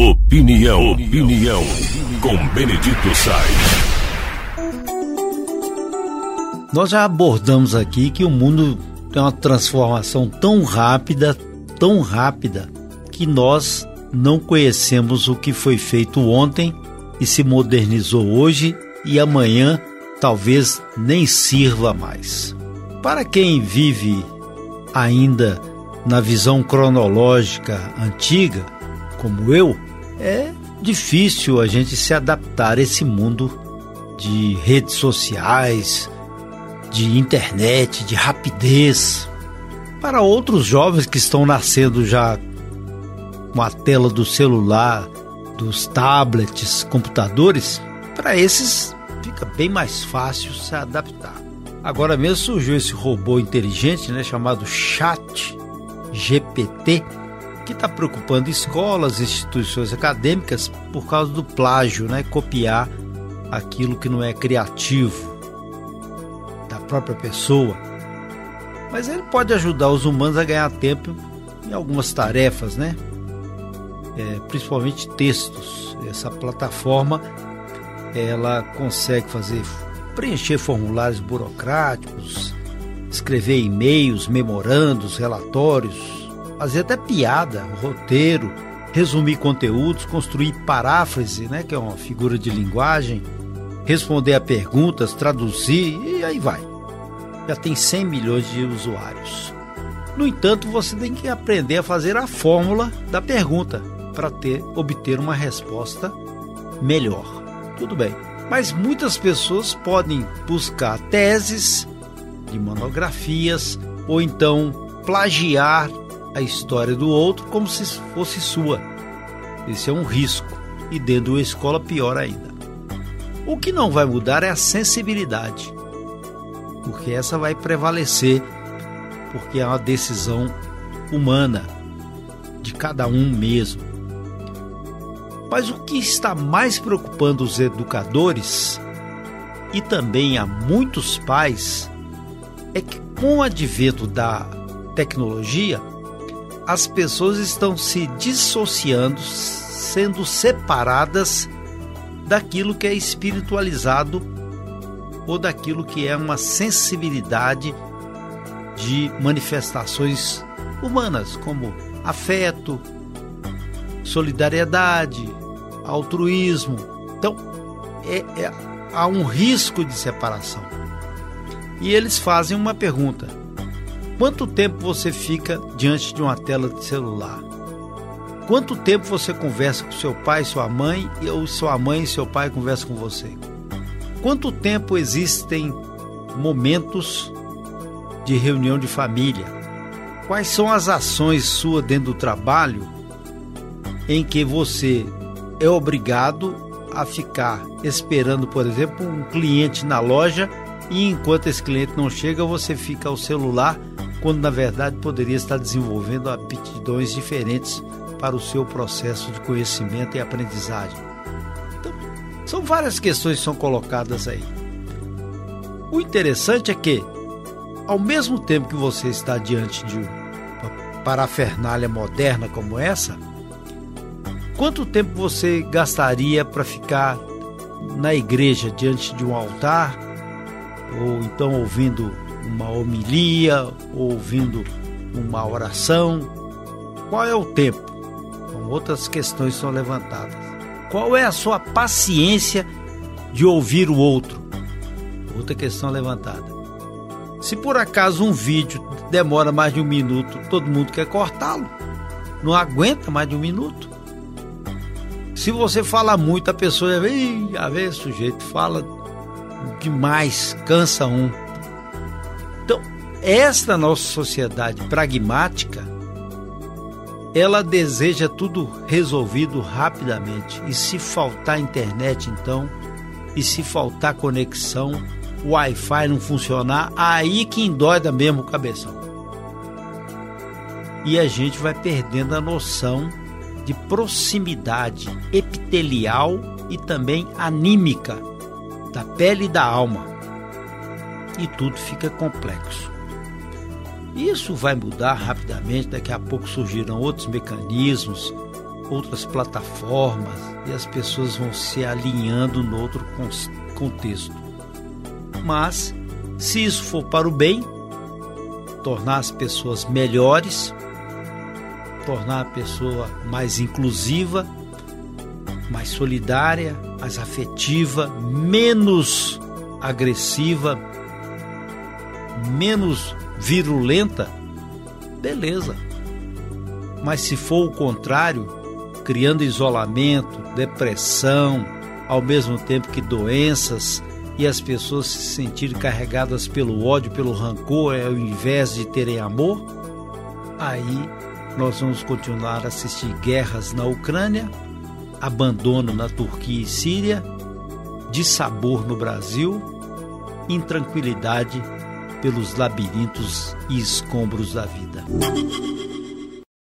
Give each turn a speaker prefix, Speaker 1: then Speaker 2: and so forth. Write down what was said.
Speaker 1: Opinião, opinião, com Benedito Sainz.
Speaker 2: Nós já abordamos aqui que o mundo tem uma transformação tão rápida, tão rápida, que nós não conhecemos o que foi feito ontem e se modernizou hoje e amanhã talvez nem sirva mais. Para quem vive ainda na visão cronológica antiga, como eu, é difícil a gente se adaptar a esse mundo de redes sociais, de internet, de rapidez. Para outros jovens que estão nascendo já com a tela do celular, dos tablets, computadores, para esses fica bem mais fácil se adaptar. Agora mesmo surgiu esse robô inteligente, né, chamado Chat GPT, que está preocupando escolas, instituições acadêmicas por causa do plágio, né, copiar aquilo que não é criativo da própria pessoa. Mas ele pode ajudar os humanos a ganhar tempo em algumas tarefas, né? É, principalmente textos. Essa plataforma ela consegue fazer preencher formulários burocráticos, escrever e-mails, memorandos, relatórios, fazer até piada, roteiro, resumir conteúdos, construir paráfrase, né, que é uma figura de linguagem, responder a perguntas, traduzir e aí vai. Já tem 100 milhões de usuários. No entanto, você tem que aprender a fazer a fórmula da pergunta para ter obter uma resposta melhor tudo bem. Mas muitas pessoas podem buscar teses de monografias ou então plagiar a história do outro como se fosse sua. Esse é um risco e dentro da escola pior ainda. O que não vai mudar é a sensibilidade, porque essa vai prevalecer, porque é uma decisão humana de cada um mesmo. Mas o que está mais preocupando os educadores e também a muitos pais é que, com o advento da tecnologia, as pessoas estão se dissociando, sendo separadas daquilo que é espiritualizado ou daquilo que é uma sensibilidade de manifestações humanas, como afeto, solidariedade, altruísmo. Então, é, é, há um risco de separação. E eles fazem uma pergunta: quanto tempo você fica diante de uma tela de celular? Quanto tempo você conversa com seu pai, sua mãe, ou sua mãe e seu pai conversam com você? Quanto tempo existem momentos de reunião de família? Quais são as ações suas dentro do trabalho em que você é obrigado a ficar esperando, por exemplo, um cliente na loja e enquanto esse cliente não chega, você fica ao celular, quando na verdade poderia estar desenvolvendo aptidões diferentes para o seu processo de conhecimento e aprendizagem. Então, são várias questões que são colocadas aí. O interessante é que, ao mesmo tempo que você está diante de uma parafernália moderna como essa, Quanto tempo você gastaria para ficar na igreja diante de um altar, ou então ouvindo uma homilia, ou ouvindo uma oração? Qual é o tempo? Então, outras questões são levantadas. Qual é a sua paciência de ouvir o outro? Outra questão levantada. Se por acaso um vídeo demora mais de um minuto, todo mundo quer cortá-lo. Não aguenta mais de um minuto. Se você fala muito, a pessoa vem, a ver, sujeito fala demais, cansa um. Esta nossa sociedade pragmática, ela deseja tudo resolvido rapidamente. E se faltar internet, então, e se faltar conexão, o Wi-Fi não funcionar, aí que endóida mesmo o cabeção. E a gente vai perdendo a noção de proximidade epitelial e também anímica da pele e da alma. E tudo fica complexo. Isso vai mudar rapidamente, daqui a pouco surgirão outros mecanismos outras plataformas e as pessoas vão se alinhando no outro contexto. Mas, se isso for para o bem, tornar as pessoas melhores, tornar a pessoa mais inclusiva, mais solidária, mais afetiva, menos agressiva, menos virulenta, beleza. Mas se for o contrário, criando isolamento, depressão, ao mesmo tempo que doenças e as pessoas se sentirem carregadas pelo ódio, pelo rancor, ao invés de terem amor, aí nós vamos continuar a assistir guerras na Ucrânia, abandono na Turquia e Síria, dissabor no Brasil, intranquilidade pelos labirintos e escombros da vida.